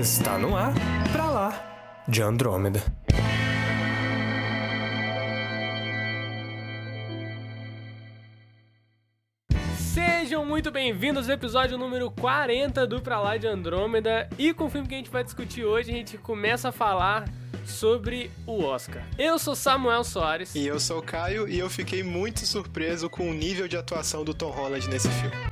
Está no ar, pra lá, de Andrômeda. Sejam muito bem-vindos ao episódio número 40 do Pra Lá de Andrômeda. E com o filme que a gente vai discutir hoje, a gente começa a falar sobre o Oscar. Eu sou Samuel Soares. E eu sou o Caio e eu fiquei muito surpreso com o nível de atuação do Tom Holland nesse filme.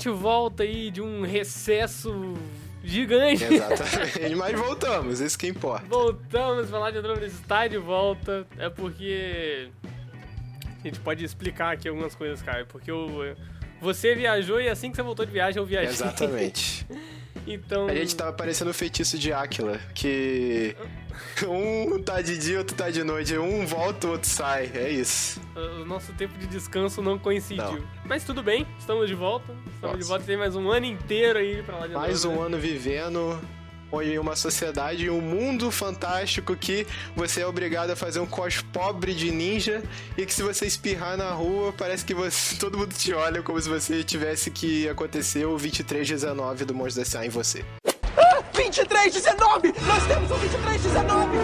Gente volta aí de um recesso gigante. Exatamente. Mas voltamos, isso que importa. Voltamos lá de Andrômeda, está de volta. É porque. A gente pode explicar aqui algumas coisas, Caio. Porque eu, você viajou e assim que você voltou de viagem, eu viajei. Exatamente. então. A gente tava parecendo o feitiço de Áquila, que um tá de dia, outro tá de noite. Um volta, o outro sai. É isso. O nosso tempo de descanso não coincidiu. Não. Mas tudo bem, estamos de volta. Estamos Nossa. de volta, tem mais um ano inteiro aí pra lá de Mais um Andrômeda. ano vivendo em uma sociedade, um mundo fantástico que você é obrigado a fazer um cos pobre de ninja e que se você espirrar na rua, parece que você, todo mundo te olha como se você tivesse que acontecer o 2319 do Monstro S.A. em você. 2319! Nós temos um 2319!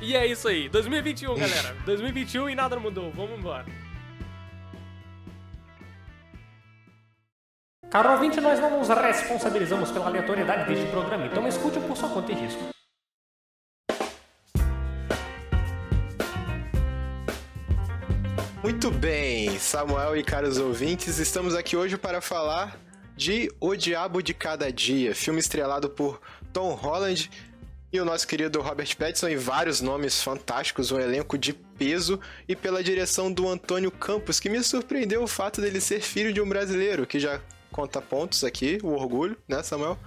E é isso aí, 2021, galera. 2021 e nada mudou. Vamos embora. Caro ouvinte, nós não nos responsabilizamos pela aleatoriedade deste programa, então escute por sua conta e risco. Muito bem, Samuel e caros ouvintes, estamos aqui hoje para falar de O Diabo de Cada Dia, filme estrelado por Tom Holland e o nosso querido Robert Pattinson e vários nomes fantásticos, um elenco de peso e pela direção do Antônio Campos, que me surpreendeu o fato dele ser filho de um brasileiro, que já conta pontos aqui, o orgulho, né, Samuel?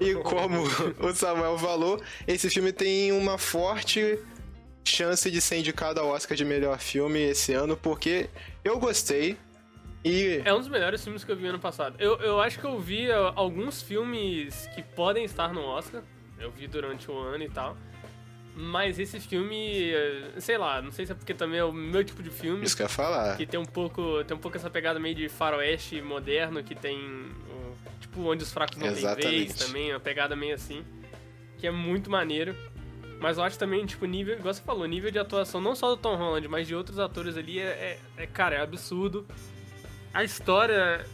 E como o Samuel falou, esse filme tem uma forte chance de ser indicado ao Oscar de melhor filme esse ano, porque eu gostei. E É um dos melhores filmes que eu vi ano passado. Eu, eu acho que eu vi uh, alguns filmes que podem estar no Oscar. Eu vi durante o ano e tal. Mas esse filme, uh, sei lá, não sei se é porque também é o meu tipo de filme. isso que eu ia falar. Que tem um pouco, tem um pouco essa pegada meio de faroeste moderno, que tem o- tipo onde os fracos não têm Exatamente. vez também, uma pegada meio assim, que é muito maneiro. Mas eu acho também, tipo, nível, igual você falou, nível de atuação não só do Tom Holland, mas de outros atores ali é, é- é, cara, é absurdo. A história,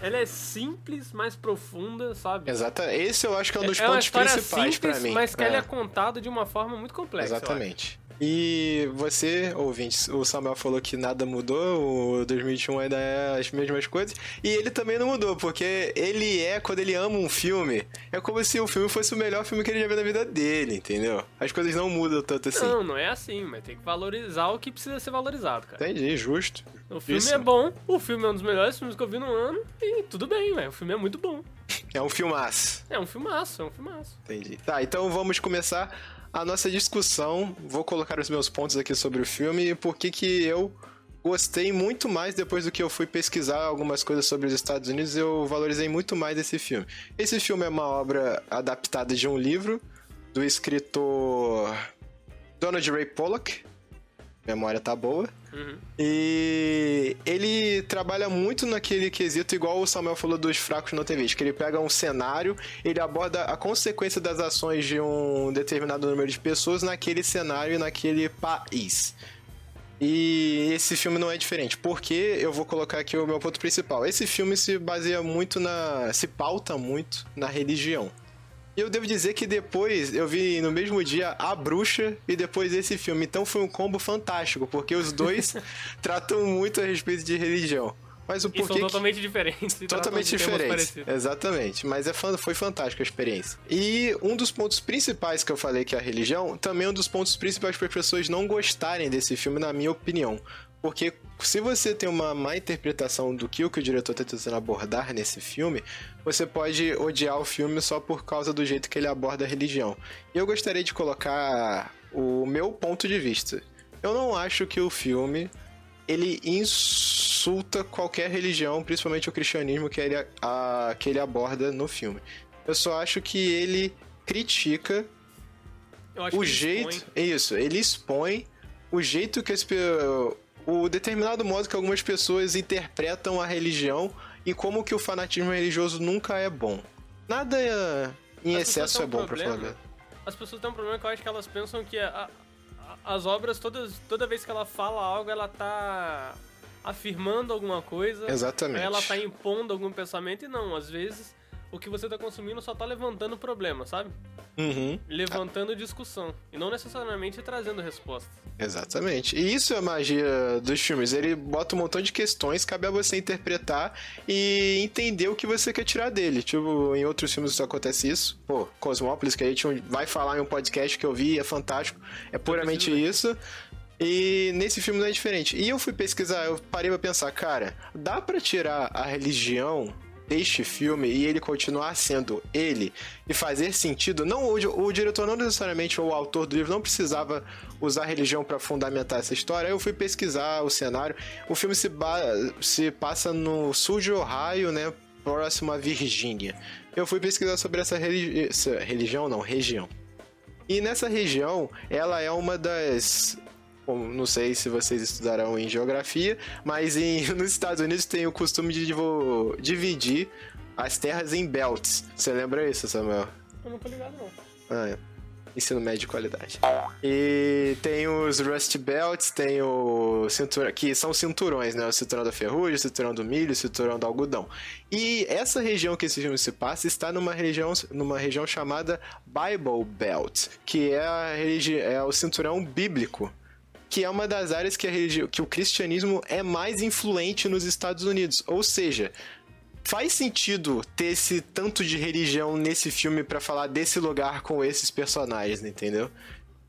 ela é simples, mas profunda, sabe? Exata. Esse eu acho que é um dos é pontos principais pra mim. mas que É, ela é contada de uma forma muito complexa. Exatamente. E você, ouvintes, o Samuel falou que nada mudou, o 2021 ainda é as mesmas coisas, e ele também não mudou, porque ele é, quando ele ama um filme, é como se o filme fosse o melhor filme que ele já viu na vida dele, entendeu? As coisas não mudam tanto assim. Não, não é assim, mas tem que valorizar o que precisa ser valorizado, cara. Entendi, justo. O filme Isso. é bom, o filme é um dos melhores filmes que eu vi no ano, e tudo bem, velho. O filme é muito bom. É um filmaço. É um filmaço, é um filmaço. Entendi. Tá, então vamos começar a nossa discussão. Vou colocar os meus pontos aqui sobre o filme e por que que eu gostei muito mais depois do que eu fui pesquisar algumas coisas sobre os Estados Unidos, eu valorizei muito mais esse filme. Esse filme é uma obra adaptada de um livro do escritor Donald Ray Pollock. Memória tá boa. Uhum. E ele trabalha muito naquele quesito, igual o Samuel falou dos fracos não tem vez, que ele pega um cenário, ele aborda a consequência das ações de um determinado número de pessoas naquele cenário e naquele país. E esse filme não é diferente, porque eu vou colocar aqui o meu ponto principal. Esse filme se baseia muito na. se pauta muito na religião. E eu devo dizer que depois eu vi no mesmo dia A Bruxa e depois esse filme. Então foi um combo fantástico, porque os dois tratam muito a respeito de religião. Mas o E são porquê. que- totalmente diferentes. Totalmente de temas diferente. parecidos. Exatamente. Mas é foi fantástica a experiência. E um dos pontos principais que eu falei que é a religião, também é um dos pontos principais para as pessoas não gostarem desse filme, na minha opinião. Porque se você tem uma má interpretação do que o, que o diretor está tentando abordar nesse filme, você pode odiar o filme só por causa do jeito que ele aborda a religião. E eu gostaria de colocar o meu ponto de vista. Eu não acho que o filme ele insulta qualquer religião, principalmente o cristianismo que ele, a, que ele aborda no filme. Eu só acho que ele critica o jeito. expõe- Isso, ele expõe o jeito que as o determinado modo que algumas pessoas interpretam a religião e como que o fanatismo religioso nunca é bom. Nada em As excesso é um bom, pra falar problema. As pessoas têm um problema que eu acho que elas pensam que a- a- as obras, todas, toda vez que ela fala algo, ela tá afirmando alguma coisa. Exatamente. Ela tá impondo algum pensamento e não, às vezes o que você tá consumindo só tá levantando problema, sabe? Uhum, Levantando discussão. E não necessariamente trazendo respostas. exatamente. E isso é a magia dos filmes. Ele bota um montão de questões, cabe a você interpretar e entender o que você quer tirar dele. Tipo, em outros filmes isso acontece isso. Pô, Cosmópolis, que a gente vai falar em um podcast que eu vi, é fantástico. É puramente isso. E nesse filme não é diferente. E eu fui pesquisar, eu parei pra pensar, cara, dá pra tirar a religião deste filme e ele continuar sendo ele e fazer sentido? Não, o, o diretor não necessariamente ou o autor do livro não precisava usar religião pra fundamentar essa história. Eu fui pesquisar o cenário. O filme se, se passa no sul de Ohio, né? Próximo à Virgínia. Eu fui pesquisar sobre essa, essa religião, não, região. E nessa região, ela é uma das. Não sei se vocês estudarão em geografia, mas em- nos Estados Unidos tem o costume de dividir as terras em belts. Você lembra isso, Samuel? Eu não tô ligado, não. Ah, é. Ensino médio de qualidade. E tem os Rust Belts, tem o cinturão, que são cinturões, né? O cinturão da ferrugem, o cinturão do milho, o cinturão do algodão. E essa região que esse filme se passa está numa região, numa região chamada Bible Belt, que é, a é o cinturão bíblico que é uma das áreas que, a religi- que o cristianismo é mais influente nos Estados Unidos. Ou seja, faz sentido ter esse tanto de religião nesse filme pra falar desse lugar com esses personagens, entendeu?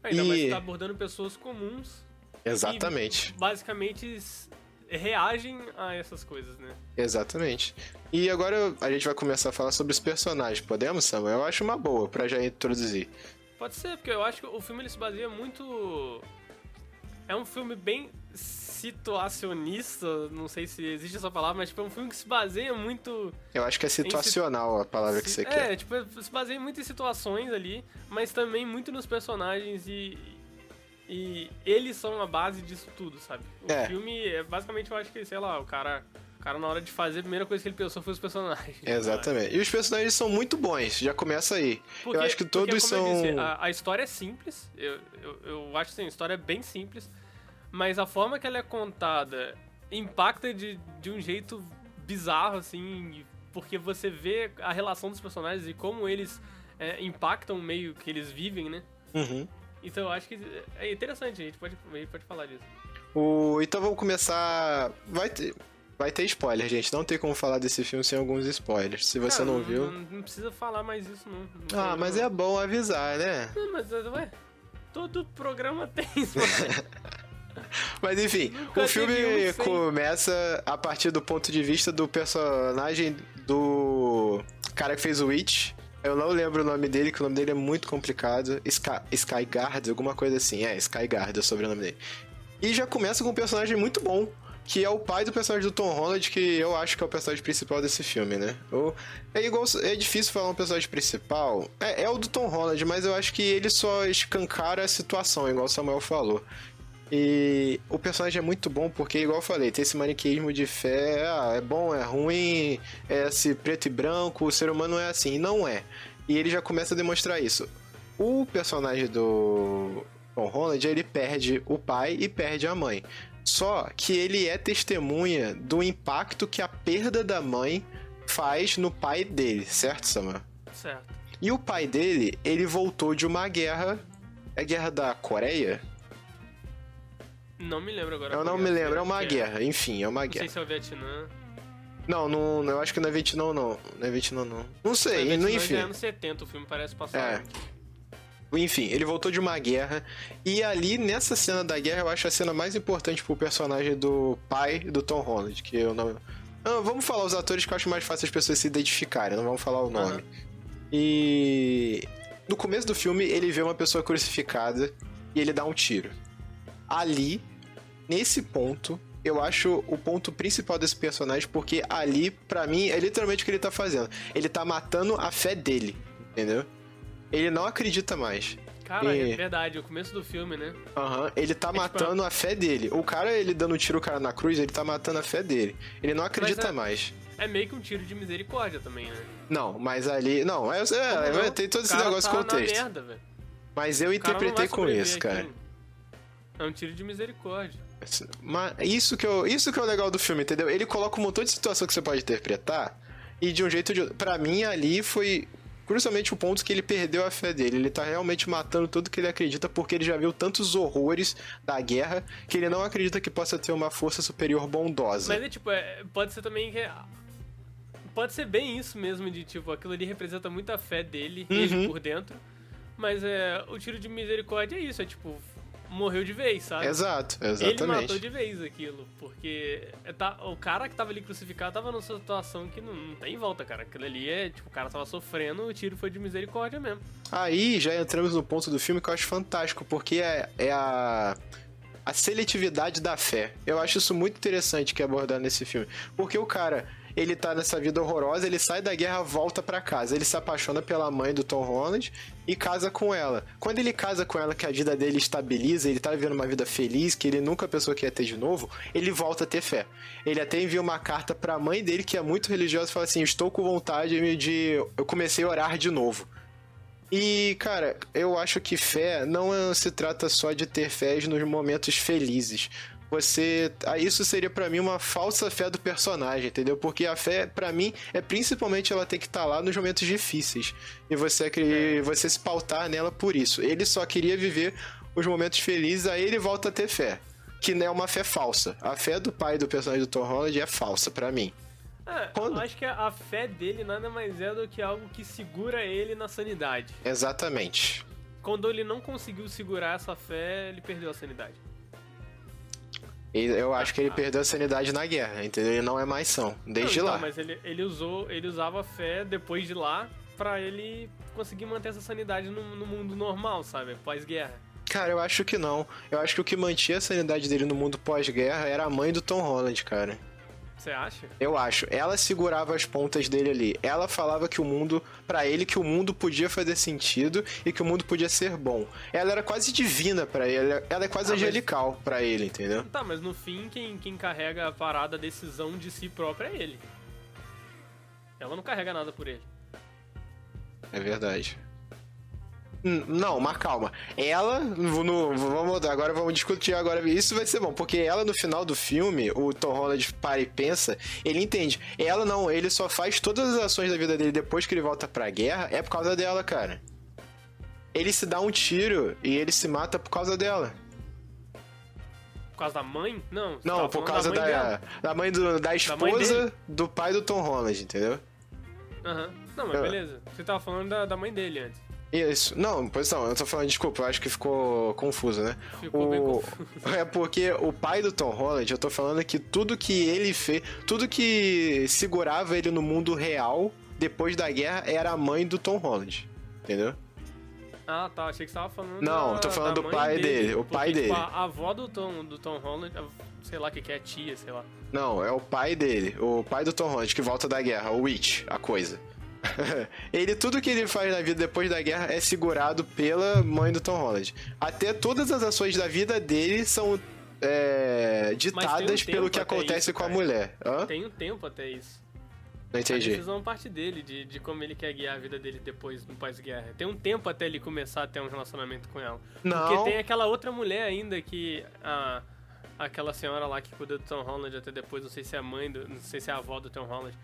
Ainda mais E- que tá abordando pessoas comuns Exatamente. que basicamente reagem a essas coisas, né? Exatamente. E agora a gente vai começar a falar sobre os personagens. Podemos, Samuel? Eu acho uma boa pra já introduzir. Pode ser, porque eu acho que o filme ele se baseia muito. É um filme bem situacionista, não sei se existe essa palavra, mas tipo, é um filme que se baseia muito. Eu acho que é situacional a palavra que você é, quer. tipo, se baseia muito em situações ali, mas também muito nos personagens e. E eles são a base disso tudo, sabe? O É. filme é basicamente, eu acho que, sei lá, o cara. O cara, na hora de fazer, a primeira coisa que ele pensou foi os personagens. Exatamente. E os personagens são muito bons, já começa aí. Porque- eu acho que porque, todos como são. disse, a, a história é simples, eu, eu, eu acho assim, a história é bem simples, mas a forma que ela é contada impacta de, de um jeito bizarro, assim, porque você vê a relação dos personagens e como eles é, impactam o meio que eles vivem, né? Uhum. Então eu acho que é interessante, a gente pode, a gente pode falar disso. O... Então vamos começar. Vai ter. Vai ter spoiler, gente. Não tem como falar desse filme sem alguns spoilers. Se você Cara, não viu. Não, não precisa falar mais isso, não. Não Ah, mas não. é bom avisar, né? Não, mas, ué, todo programa tem spoiler. Mas enfim, Nunca o filme um começa a partir do ponto de vista do personagem do cara que fez o Witch. Eu não lembro o nome dele, que o nome dele é muito complicado. Sky, Skyguard, alguma coisa assim. É, Skyguard é o sobrenome dele. E já começa com um personagem muito bom, que é o pai do personagem do Tom Holland, que eu acho que é o personagem principal desse filme, né? O- é igual. É difícil falar um personagem principal. É, é o do Tom Holland, mas eu acho que ele só escancara a situação, igual o Samuel falou. E o personagem é muito bom porque, igual eu falei, tem esse maniqueísmo de fé, ah, é bom, é ruim, é esse preto e branco, o ser humano é assim. Não é. E ele já começa a demonstrar isso. O personagem do Tom Holland, ele perde o pai e perde a mãe. Só que ele é testemunha do impacto que a perda da mãe faz no pai dele, certo, Samuel? certo. E o pai dele, ele voltou de uma guerra. É a guerra da Coreia? Não me lembro agora. Eu não qual me é, lembro, é uma guerra. Enfim, é uma Não sei guerra. se é o Vietnã. Não, não, eu acho que não é Vietnã, não. Não é Vietnã, não. Não sei, Vietnã não, é enfim. anos 70, o filme parece passar. É. Enfim, ele voltou de uma guerra. E ali, nessa cena da guerra, eu acho a cena mais importante pro personagem do pai do Tom Holland, que eu não. Ah, vamos falar os atores que eu acho mais fácil as pessoas se identificarem, não vamos falar o nome. Aham. E. No começo do filme, ele vê uma pessoa crucificada e ele dá um tiro. Ali, nesse ponto, eu acho o ponto principal desse personagem, porque ali, pra mim, é literalmente o que ele tá fazendo. Ele tá matando a fé dele, entendeu? Ele não acredita mais. Cara, E- é verdade, o começo do filme, né? Aham, ele tá tipo, matando a fé dele. O cara, ele dando um tiro o cara na cruz, ele tá matando a fé dele. Ele não acredita é- mais. É meio que um tiro de misericórdia também, né? Não, mas ali. Não, é, é, é, tem todo esse negócio tá contexto. Merda. Mas eu interpretei com isso, cara. aquilo. É um tiro de misericórdia. Mas isso que, eu, isso que é o legal do filme, entendeu? Ele coloca um montão de situação que você pode interpretar e de um jeito ou de outro. Pra mim, ali foi crucialmente o ponto que ele perdeu a fé dele. Ele tá realmente matando tudo que ele acredita porque ele já viu tantos horrores da guerra que ele não acredita que possa ter uma força superior bondosa. Mas é tipo, é, pode ser também que. Pode ser bem isso mesmo, de tipo, aquilo ali representa muita fé dele, Uhum. ele por dentro. Mas é, o tiro de misericórdia é isso, é tipo, morreu de vez, sabe? Exato, Ele matou exatamente. de vez aquilo, porque é, tá, o cara que tava ali crucificado tava numa situação que não, não tem volta, cara. Aquilo ali é, tipo, o cara tava sofrendo, o tiro foi de misericórdia mesmo. Aí já entramos no ponto do filme que eu acho fantástico, porque é, é a, a seletividade da fé. Eu acho isso muito interessante que é abordado nesse filme. Porque o cara, ele tá nessa vida horrorosa, ele sai da guerra, volta pra casa. Ele se apaixona pela mãe do Tom Holland e casa com ela. Quando ele casa com ela, que a vida dele estabiliza, ele tá vivendo uma vida feliz, que ele nunca pensou que ia ter de novo, ele volta a ter fé. Ele até envia uma carta pra mãe dele, que é muito religiosa, e fala assim: Estou com vontade de. Eu comecei a orar de novo. E, cara, eu acho que fé não se trata só de ter fé nos momentos felizes. Você. ah, Isso seria pra mim uma falsa fé do personagem, entendeu? Porque a fé, pra mim, é principalmente ela tem que estar lá nos momentos difíceis. E você, acre- você se pautar nela por isso. Ele só queria viver os momentos felizes, aí ele volta a ter fé. Que não é uma fé falsa. A fé do pai do personagem do Tom Holland é falsa pra mim. É, eu acho que a fé dele nada mais é do que algo que segura ele na sanidade. Exatamente. Quando ele não conseguiu segurar essa fé, ele perdeu a sanidade. Eu acho que ele perdeu a sanidade na guerra, entendeu? Ele não é mais são, desde Não, então, lá. Mas ele, ele usou, ele usava a fé depois de lá pra ele conseguir manter essa sanidade no, no mundo normal, sabe? Pós-guerra. Cara, eu acho que não. Eu acho que o que mantinha a sanidade dele no mundo pós-guerra era a mãe do Tom Holland, cara. Você acha? Eu acho. Ela segurava as pontas dele ali. Ela falava que o mundo, Pra ele, que o mundo podia fazer sentido e que o mundo podia ser bom. Ela era quase divina pra ele. Ela é quase Ah, mas- angelical pra ele, entendeu? Tá, mas no fim, quem, quem carrega a parada, a decisão de si própria é ele. Ela não carrega nada por ele. É verdade. Hum, Não, mas calma. Ela, no, vamos agora vamos discutir agora. Isso vai ser bom, porque ela no final do filme, o Tom Holland para e pensa, ele entende. Ela não, ele só faz todas as ações da vida dele depois que ele volta pra guerra é por causa dela, cara. Ele se dá um tiro e ele se mata por causa dela. Por causa da mãe? Não. Não, por causa mãe da, da mãe do, da esposa dele. do pai do Tom Holland, entendeu? Aham. Não, mas É. beleza. Você tava falando da, da mãe dele antes. Isso. Não, pois não, eu tô falando, desculpa, eu acho que ficou confuso, né? Ficou bem o... confuso. É porque o pai do Tom Holland, eu tô falando que tudo que ele fez, tudo que segurava ele no mundo real depois da guerra era a mãe do Tom Holland. Entendeu? Ah, tá. Achei que você tava falando. Não, da, tô falando do pai dele, o Porque, pai tipo, dele. A, avó do Tom, do Tom Holland, sei lá o que, que é, tia, sei lá. Não, é o pai dele, o pai do Tom Holland que volta da guerra, o Witch, a coisa. ele, tudo que ele faz na vida depois da guerra é segurado pela mãe do Tom Holland. Até todas as ações da vida dele são é, ditadas tempo pelo que acontece isso, com a mulher. Hã? Tem um tempo até isso. Não A entendi. decisão parte dele, de, de como ele quer guiar a vida dele depois, no pós-guerra. Tem um tempo até ele começar a ter um relacionamento com ela. Não. Porque tem aquela outra mulher ainda que. A, aquela senhora lá que cuida do Tom Holland até depois, não sei se é a mãe, do, não sei se é a avó do Tom Holland.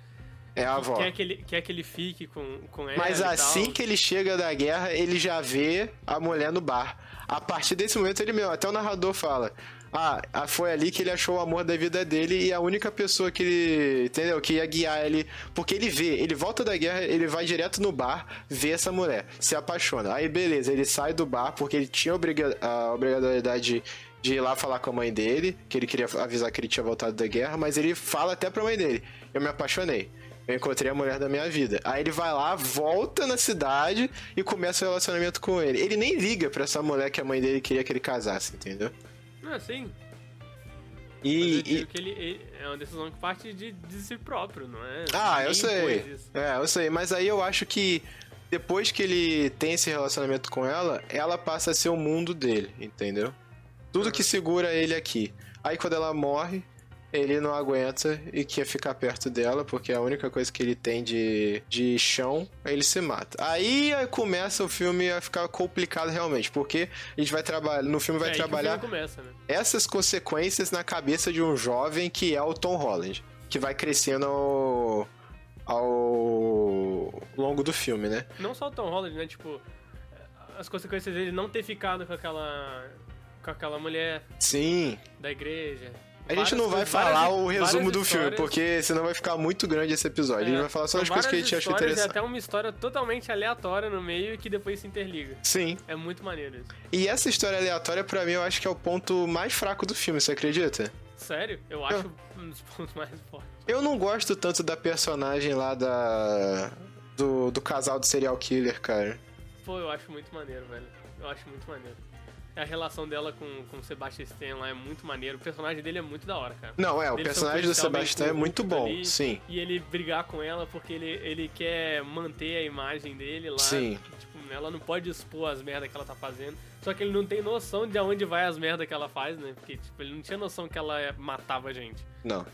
É a avó. Quer que ele, quer que ele fique com, com ela. Mas assim que ele chega da guerra, ele já vê a mulher no bar. A partir desse momento, ele mesmo, até o narrador fala. Ah, ah, foi ali que ele achou o amor da vida dele e a única pessoa que ele, entendeu? Que ia guiar ele. Porque ele vê, ele volta da guerra, ele vai direto no bar, vê essa mulher, se apaixona. Aí beleza, ele sai do bar porque ele tinha obriga a obrigatoriedade de ir lá falar com a mãe dele, que ele queria avisar que ele tinha voltado da guerra, mas ele fala até pra mãe dele: Eu me apaixonei. Eu encontrei a mulher da minha vida. Aí ele vai lá, volta na cidade e começa o relacionamento com ele. Ele nem liga pra essa mulher que a mãe dele queria que ele casasse, entendeu? Não, assim. E, e- que ele, ele- é uma decisão que parte de, de si próprio, não é? Ah, eu sei. É, eu sei. Mas aí eu acho que depois que ele tem esse relacionamento com ela, ela passa a ser o mundo dele, entendeu? Tudo que segura ele aqui. Aí quando ela morre, ele não aguenta e quer ficar perto dela, porque a única coisa que ele tem de, de chão, ele se mata. Aí começa o filme a ficar complicado realmente, porque a gente vai trabalhar, no filme vai é trabalhar filme começa, né? essas consequências na cabeça de um jovem que é o Tom Holland, que vai crescendo ao, ao longo do filme, né? Não só o Tom Holland, né? Tipo, as consequências dele não ter ficado com aquela. com aquela mulher Sim. da igreja. A gente não vai várias- falar o resumo do filme, porque senão vai ficar muito grande esse episódio. a gente É, vai falar só as coisas que a gente achou histórias interessante. Até uma história totalmente aleatória no meio e que depois se interliga. Sim. É muito maneiro isso. E essa história aleatória, pra mim, eu acho que é o ponto mais fraco do filme, você acredita? Sério? Eu acho um dos pontos mais fortes. Eu não gosto tanto da personagem lá da. Do, do casal do serial killer, cara. Pô, eu acho muito maneiro, velho. Eu acho muito maneiro. A relação dela com, com o Sebastian Stan lá é muito maneiro. O personagem dele é muito da hora, cara. Não, é, o personagem do Sebastião é muito bom, ali, sim. E ele brigar com ela porque ele, ele quer manter a imagem dele lá. Sim. Tipo, ela não pode expor as merdas que ela tá fazendo. Só que ele não tem noção de aonde vai as merdas que ela faz, né? Porque, tipo, ele não tinha noção que ela matava gente. Não.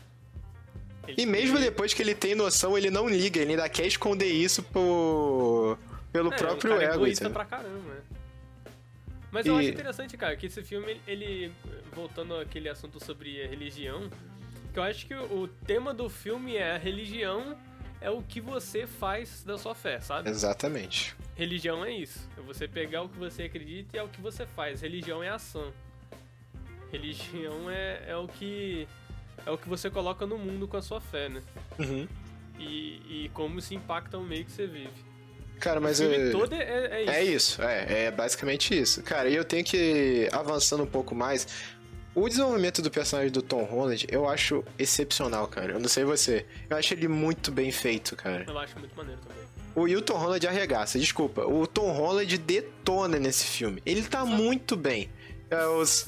Ele- E mesmo ele- depois que ele tem noção, ele não liga, ele ainda quer esconder isso por... pelo É, próprio um cara ego. egoísta entendeu? pra caramba, né? Mas eu E- acho interessante, cara, que esse filme, ele, voltando àquele assunto sobre a religião, que eu acho que o, tema do filme é a religião é o que você faz da sua fé, sabe? Exatamente. Religião é isso. É você pegar o que você acredita e é o que você faz. Religião é ação. Religião é, é o que é o que você coloca no mundo com a sua fé, né? Uhum. E, e como isso impacta o meio que você vive. Cara, mas o filme eu... todo é, é isso. É isso, é, é basicamente isso. Cara, e eu tenho que, avançando um pouco mais, o desenvolvimento do personagem do Tom Holland, eu acho excepcional, cara. Eu não sei você. Eu acho ele muito bem feito, cara. Eu acho muito maneiro também. O, Tom Holland arregaça, desculpa. O Tom Holland detona nesse filme. Ele tá muito bem. É, os...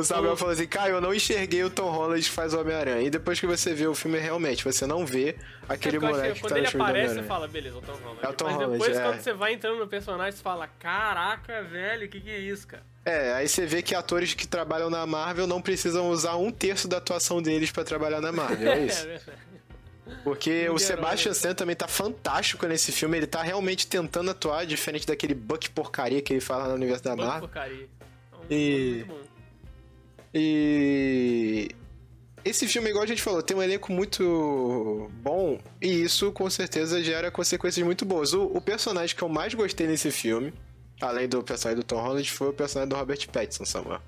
O Samuel falou assim, Caio, eu não enxerguei o Tom Holland que faz o Homem-Aranha. E depois que você vê o filme, realmente, você não vê aquele É moleque que que quando tá no ele filme do aparece, você fala, beleza, é o Tom Holland. É o Tom Mas Holland, depois, é. quando você vai entrando no personagem, você fala, caraca, velho, o que, que é isso, cara? É, aí você vê que atores que trabalham na Marvel não precisam usar um terço da atuação deles pra trabalhar na Marvel, é isso. verdade. Porque o Sebastian? Stan também tá fantástico nesse filme, ele tá realmente tentando atuar, diferente daquele Buck porcaria que ele fala no universo da Marvel. porcaria. É E- muito bom. E esse filme, igual a gente falou, tem um elenco muito bom e isso com certeza gera consequências muito boas. O, o personagem que eu mais gostei nesse filme, além do personagem do Tom Holland, foi o personagem do Robert Pattinson, Samuel.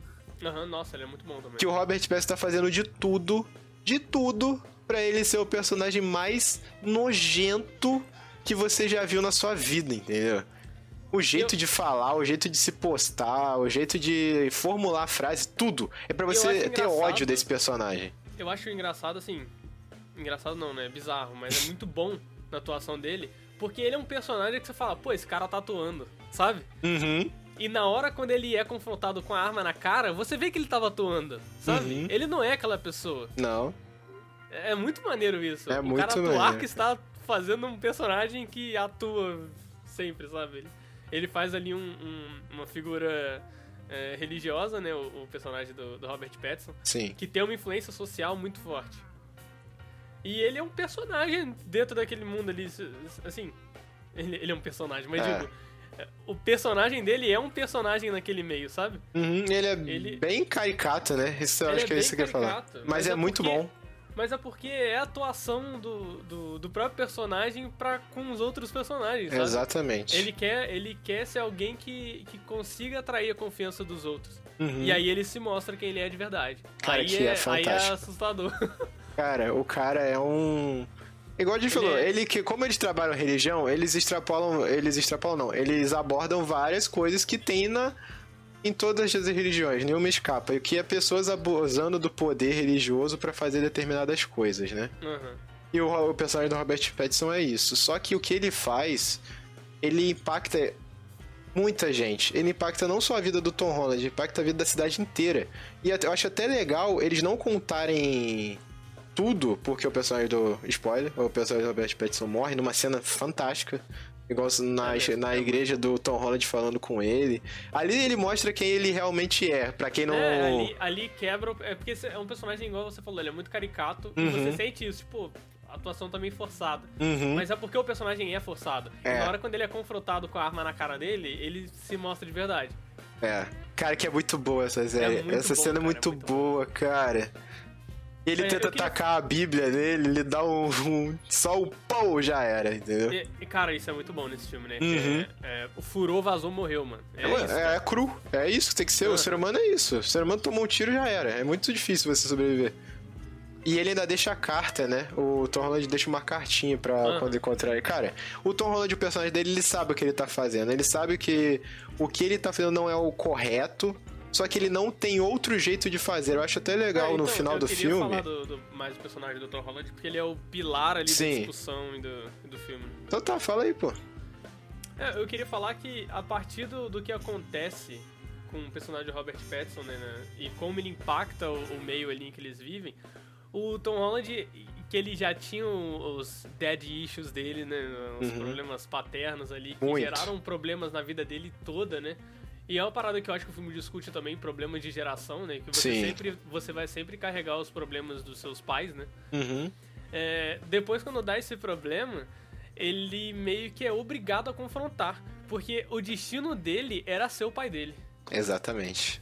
Aham, nossa, ele é muito bom também. Que o Robert Pattinson tá fazendo de tudo, de tudo, pra ele ser o personagem mais nojento que você já viu na sua vida, entendeu? O jeito Eu- de falar, o jeito de se postar, o jeito de formular a frase, tudo. É pra Eu você ter ódio desse personagem. Eu acho engraçado, assim. Engraçado não, né? Bizarro, mas é muito bom na atuação dele. Porque ele é um personagem que você fala, pô, esse cara tá atuando, sabe? Uhum. E na hora quando ele é confrontado com a arma na cara, você vê que ele tava atuando, sabe? Uhum. Ele não é aquela pessoa. Não. É muito maneiro isso. É o muito cara atuar maneiro. que está fazendo um personagem que atua sempre, sabe? Ele, faz ali um- um- uma figura é, religiosa, né? O, o personagem do, do Robert Pattinson, Sim. que tem uma influência social muito forte. E ele é um personagem dentro daquele mundo ali, assim. Ele, ele é um personagem, mas É. digo. O personagem dele é um personagem naquele meio, sabe? Uhum, Ele é Ele- bem caricato, né? Isso eu acho é que é isso que eu ia falar. Mas, mas é, é muito porque- bom. Mas é porque é a atuação do, do, do próprio personagem pra, com os outros personagens, sabe? Exatamente. Ele quer, ele quer ser alguém que, que consiga atrair a confiança dos outros. Uhum. E aí ele se mostra quem ele é de verdade. Cara, aí, que é aí é assustador. Cara, o cara é um. Igual a gente Ele falou, é- ele que, como eles trabalham religião, eles extrapolam. Eles extrapolam, não. Eles abordam várias coisas que tem na. Em todas as religiões, nenhuma escapa. E que é pessoas abusando do poder religioso pra fazer determinadas coisas, né? Uhum. E o, o personagem do Robert Pattinson é isso. Só que o que ele faz, ele impacta muita gente. Ele impacta não só a vida do Tom Holland, impacta a vida da cidade inteira. E até- eu acho até legal eles não contarem tudo, porque o personagem do. Spoiler, o personagem do Robert Pattinson morre numa cena fantástica. Igual na, É mesmo, na é igreja do Tom Holland falando com ele. Ali ele mostra quem ele realmente é. Pra quem não. É, ali, ali quebra. o- É porque esse é um personagem igual você falou, ele é muito caricato e Uhum. você sente isso, tipo, a atuação tá meio forçada. Uhum. Mas é porque o personagem é forçado. É. E na hora quando ele é confrontado com a arma na cara dele, ele se mostra de verdade. É. Cara, que é muito boa essa série. muito essa bom, cena é cara, muito, é muito boa, cara. Ele É, tenta queria- atacar a Bíblia dele, ele dá um. um- só o pau já era, entendeu? E, e, cara, isso é muito bom nesse filme, né? Uhum. É, é, o furou, vazou, morreu, mano. É, Mano, isso. é, é cru. É isso que tem que ser. O Uhum. ser humano é isso. O ser humano tomou um tiro já era. É muito difícil você sobreviver. E ele ainda deixa a carta, né? O Tom Holland deixa uma cartinha pra Aham. quando encontrar ele. Cara, o Tom Holland, o personagem dele, ele sabe o que ele tá fazendo. Ele sabe que o que ele tá fazendo não é o correto. Só que ele não tem outro jeito de fazer. Eu acho até legal É, no então, final eu do queria filme. falar do, do- mais do personagem do Tom Holland, porque ele é o pilar ali Sim. da discussão e do, do filme. Então tá, fala aí, pô. É, eu queria falar que a partir do, do que acontece com o personagem do Robert Pattinson, né, né, e como ele impacta o, o meio ali em que eles vivem, o Tom Holland, que ele já tinha os dead issues dele, né, os Uhum. problemas paternos ali, que Muito. geraram problemas na vida dele toda, né, e é uma parada que eu acho que o filme discute também, problemas de geração, né, que você Sim. sempre, você vai sempre carregar os problemas dos seus pais, né, Uhum. é, depois, quando dá esse problema, ele meio que é obrigado a confrontar. Porque o destino dele era ser o pai dele. Exatamente.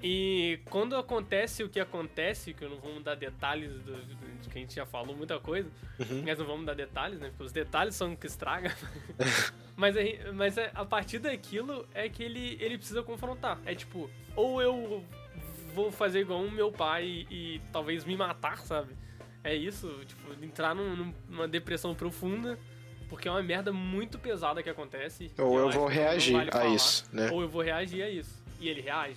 E quando acontece o que acontece, que eu não vou dar detalhes do, de que a gente já falou muita coisa, Uhum. mas não vamos dar detalhes, né? Porque os detalhes são o que estraga. mas, aí- mas a partir daquilo é que ele, ele precisa confrontar. É tipo, ou eu vou fazer igual o meu pai e, e talvez me matar, sabe? É isso, tipo, entrar num- num- numa depressão profunda, porque é uma merda muito pesada que acontece. Ou eu acho vou reagir vale a falar. isso, né? Ou eu vou reagir a isso. E ele reage.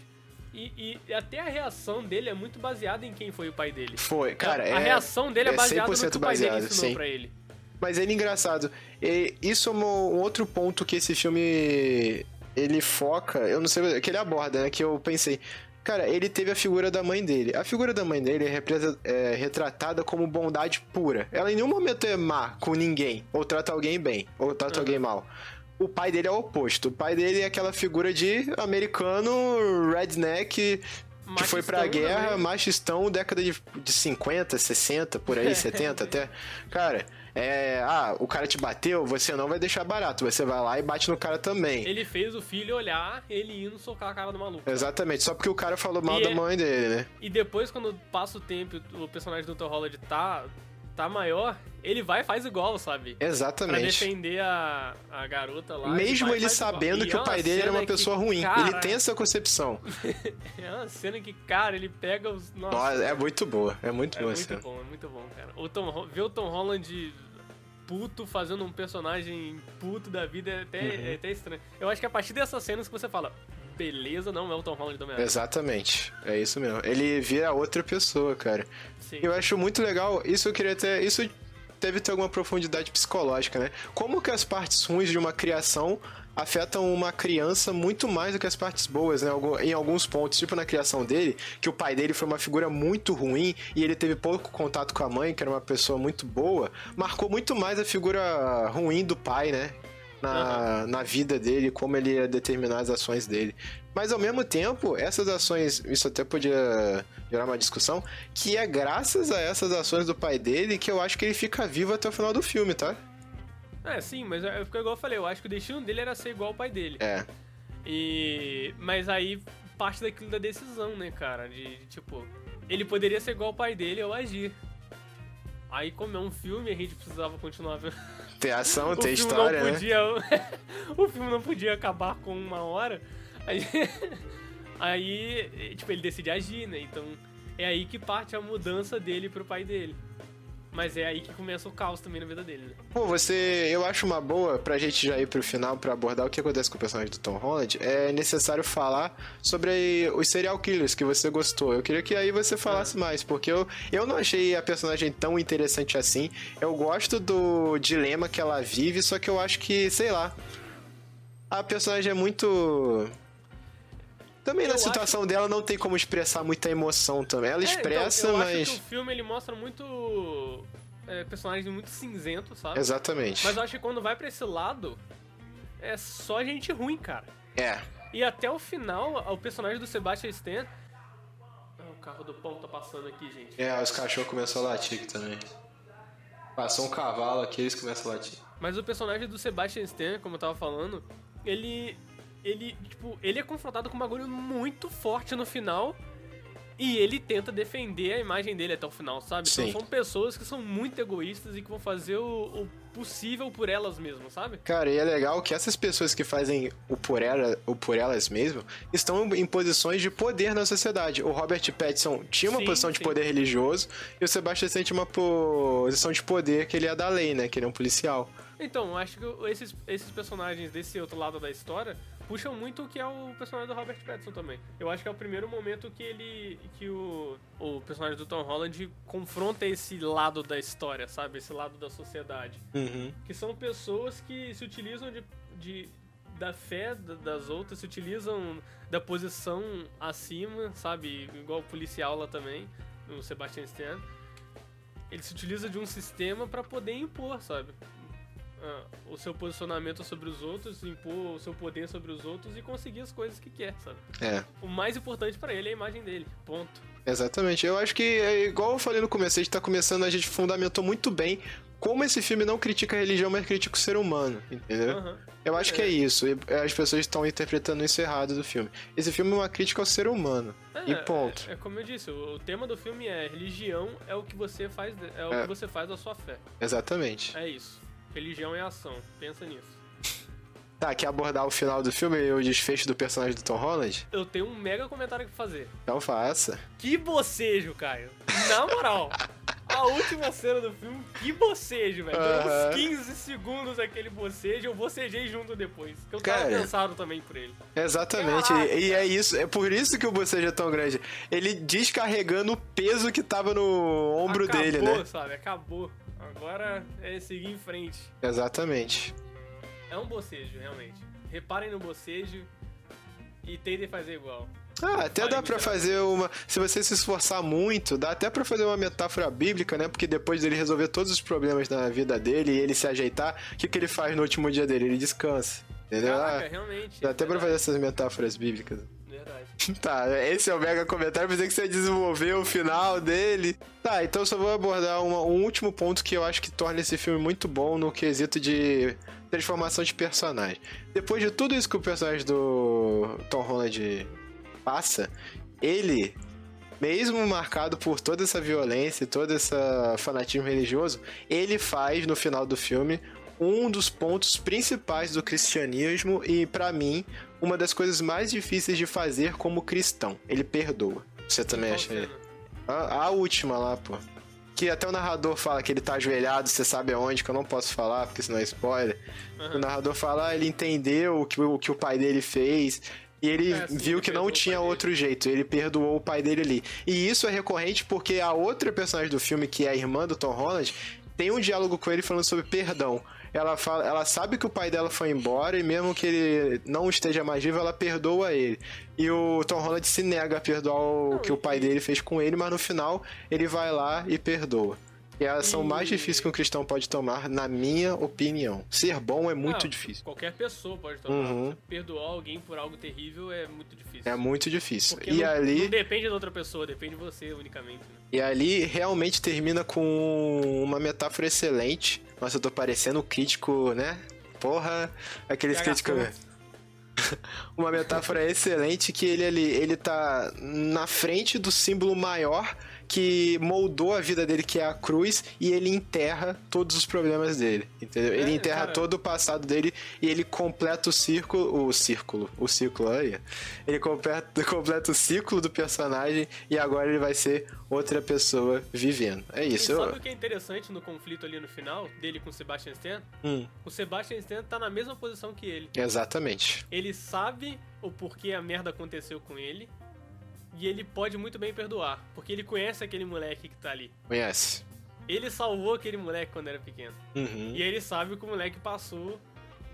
E, e até a reação dele é muito baseada em quem foi o pai dele. Foi, cara, a é... reação dele é, é baseada no que 100% o pai dele baseado, ensinou sim. pra ele. Mas ele é engraçado. E isso é um outro ponto que esse filme ele foca, eu não sei, que ele aborda, né? Que eu pensei, cara, ele teve a figura da mãe dele. A figura da mãe dele é, é retratada como bondade pura. Ela em nenhum momento é má com ninguém, ou trata alguém bem, ou trata Uhum. alguém mal. O pai dele é o oposto. O pai dele é aquela figura de americano redneck que foi pra guerra, também. machistão, década de, de 50, 60, por aí, 70 até. Cara, é. Ah, o cara te bateu, você não vai deixar barato. Você vai lá e bate no cara também. Ele fez o filho olhar, ele indo socar a cara do maluco. Exatamente, só porque o cara falou mal E da é- mãe dele, né? E depois, quando passa o tempo e o personagem do Tom Holland tá, tá maior, ele vai e faz igual, sabe? Pra Exatamente. defender a, a garota lá. Mesmo ele igual. sabendo E que é o pai uma dele era uma pessoa que, ruim. cara, Ele tem essa concepção. É uma cena que, cara, ele pega os. Nossa, Nossa, é muito boa. É muito É boa muito essa. bom, é muito bom, cara. O Tom, ver o Tom Holland puto fazendo um personagem puto da vida é até, Uhum. é até estranho. Eu acho que a partir dessas cenas que você fala, beleza, não é o Tom Holland do Homem-Aranha. Exatamente. É isso mesmo. Ele vira outra pessoa, cara. Sim. Eu acho muito legal. Isso eu queria ter. Isso deve ter alguma profundidade psicológica, né? Como que as partes ruins de uma criação afetam uma criança muito mais do que as partes boas, né? Em alguns pontos, tipo na criação dele, que o pai dele foi uma figura muito ruim e ele teve pouco contato com a mãe, que era uma pessoa muito boa, marcou muito mais a figura ruim do pai, né? Na, na vida dele, como ele ia determinar as ações dele. Mas ao mesmo tempo, essas ações, isso até podia gerar uma discussão, que é graças a essas ações do pai dele que eu acho que ele fica vivo até o final do filme, tá? É, sim, mas é igual eu falei, eu acho que o destino dele era ser igual ao pai dele. É. E. Mas aí parte daquilo da decisão, né, cara? De, de, tipo, ele poderia ser igual ao pai dele ou agir. Aí, como é um filme, a gente precisava continuar vendo. Ter ação, ter história, não né? podia, o filme não podia acabar com uma hora. Aí, aí, tipo, ele decide agir, né? Então, é aí que parte a mudança dele pro pai dele. Mas é aí que começa o caos também na vida dele, né? Pô, você. Eu acho uma boa pra gente já ir pro final pra abordar o que acontece com o personagem do Tom Holland. É necessário falar sobre os serial killers que você gostou. Eu queria que aí você falasse mais, porque eu, eu não achei a personagem tão interessante assim. Eu gosto do dilema que ela vive, só que eu acho que, sei lá. A personagem é muito. Também na Eu situação dela não tem como expressar muita emoção também. Ela É, expressa, então, eu mas. acho que o filme ele mostra muito. É, personagens muito cinzentos, sabe? Exatamente. Mas eu acho que quando vai pra esse lado, é só gente ruim, cara. É. E até o final, o personagem do Sebastian Stan. Ah, o carro do pão tá passando aqui, gente. É, os cachorros começam a latir aqui também. Passou um cavalo aqui, eles começam a latir. Mas o personagem do Sebastian Stan, como eu tava falando, ele. Ele, tipo, ele é confrontado com um bagulho muito forte no final. E ele tenta defender a imagem dele até o final, sabe? Sim. Então são pessoas que são muito egoístas e que vão fazer o, o possível por elas mesmas, sabe? Cara, e é legal que essas pessoas que fazem o por, ela, o por elas mesmo estão em posições de poder na sociedade. O Robert Pattinson tinha uma Sim, posição de sim. poder religioso e o Sebastian Stan tinha uma posição de poder que ele é da lei, né? Que ele é um policial. Então, eu acho que esses, esses personagens desse outro lado da história puxam muito o que é o personagem do Robert Pattinson também. Eu acho que é o primeiro momento que ele. que o, o personagem do Tom Holland confronta esse lado da história, sabe? Esse lado da sociedade. Uhum. Que são pessoas que se utilizam de. de da fé da- das outras, se utilizam da posição acima, sabe? Igual o policial lá também, o Sebastian Stan. Ele se utiliza de um sistema pra poder impor, sabe? O seu posicionamento sobre os outros, impor o seu poder sobre os outros e conseguir as coisas que quer, sabe? É. O mais importante pra ele é a imagem dele. Ponto. Exatamente. Eu acho que, é igual eu falei no começo, a gente tá começando, a gente fundamentou muito bem como esse filme não critica a religião, mas critica o ser humano, entendeu? Aham. Eu acho que é isso. E as pessoas estão interpretando isso errado do filme. Esse filme é uma crítica ao ser humano. É, e ponto. É, é como eu disse, o, o tema do filme é religião é o que você faz, é o É. que você faz da sua fé. Exatamente. É isso. Religião é ação. Pensa nisso. Tá, quer abordar o final do filme e o desfecho do personagem do Tom Holland? Eu tenho um mega comentário pra fazer. Então faça. Que bocejo, Caio. Na moral. A última cena do filme, que bocejo, velho. Aham. uns 15 segundos aquele bocejo, eu bocejei junto depois. Que eu tava Cara. cansado também por ele. Exatamente. Caraca, E, e é isso. É por isso que o bocejo é tão grande. Ele descarregando o peso que tava no ombro Acabou, dele, né? sabe? Acabou. Agora é seguir em frente. Exatamente. É um bocejo, realmente. Reparem no bocejo e tentem fazer igual. Ah, até Vai, dá pra miserável. fazer uma. Se você se esforçar muito, dá até pra fazer uma metáfora bíblica, né? Porque depois dele resolver todos os problemas da vida dele e ele se ajeitar, o que, que ele faz no último dia dele? Ele descansa. Entendeu? Caraca, Ah, realmente. dá até pra fazer essas metáforas bíblicas. Verdade. Tá, esse é o mega comentário. Pensei que você ia desenvolver o final dele. Tá, então só vou abordar uma- um último ponto que eu acho que torna esse filme muito bom no quesito de transformação de personagem. Depois de tudo isso que o personagem do Tom Holland passa, ele, mesmo marcado por toda essa violência e todo esse fanatismo religioso, ele faz no final do filme um dos pontos principais do cristianismo e, pra mim, uma das coisas mais difíceis de fazer como cristão. Ele perdoa. Você também acha? cena? A, a última lá, pô. Que até o narrador fala que ele tá ajoelhado, você sabe aonde, que eu não posso falar, porque senão é spoiler. O narrador fala, ah, ele entendeu o que, o que o pai dele fez. E ele É, viu ele que não tinha outro jeito. Ele perdoou o pai dele ali. E isso é recorrente porque a outra personagem do filme, que é a irmã do Tom Holland, tem um diálogo com ele falando sobre perdão. Ela, fala, ela sabe que o pai dela foi embora e mesmo que ele não esteja mais vivo, ela perdoa ele. E o Tom Holland se nega a perdoar o que o pai dele fez com ele, mas no final ele vai lá e perdoa. É a ação E- mais difícil que um cristão pode tomar, na minha opinião. Ser bom é muito Ah, difícil. Qualquer pessoa pode tomar. Uhum. Perdoar alguém por algo terrível é muito difícil. É muito difícil. Porque E não, ali, não depende da outra pessoa, depende de você unicamente. Né? e ali realmente termina com uma metáfora excelente. Nossa, eu tô parecendo um crítico, né? Porra, aqueles críticos. Uma metáfora excelente que ele ali, ele tá na frente do símbolo maior que moldou a vida dele, que é a cruz, e ele enterra todos os problemas dele, entendeu? ele É, enterra cara. todo o passado dele e ele completa o círculo, o círculo, o círculo aí. Ele completa, completa o ciclo do personagem e agora ele vai ser outra pessoa vivendo. É E isso. sabe Eu... o que é interessante no conflito ali no final, dele com o Sebastian Stan? Hum, O Sebastian Stan tá na mesma posição que ele. exatamente. Ele sabe o porquê a merda aconteceu com ele. E ele pode muito bem perdoar. Porque ele conhece aquele moleque que tá ali. Conhece? Ele salvou aquele moleque quando era pequeno. Uhum. E ele sabe o que o moleque passou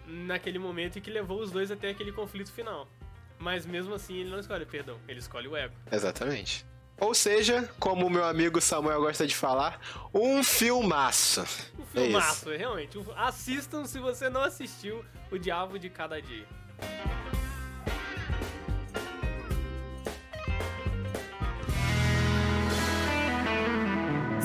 naquele momento e que levou os dois até aquele conflito final. Mas mesmo assim ele não escolhe perdão, ele escolhe o ego. Exatamente. Ou seja, como o meu amigo Samuel gosta de falar, um filmaço. Um É filmaço, realmente. Um- Assistam se você não assistiu O Diabo de Cada Dia.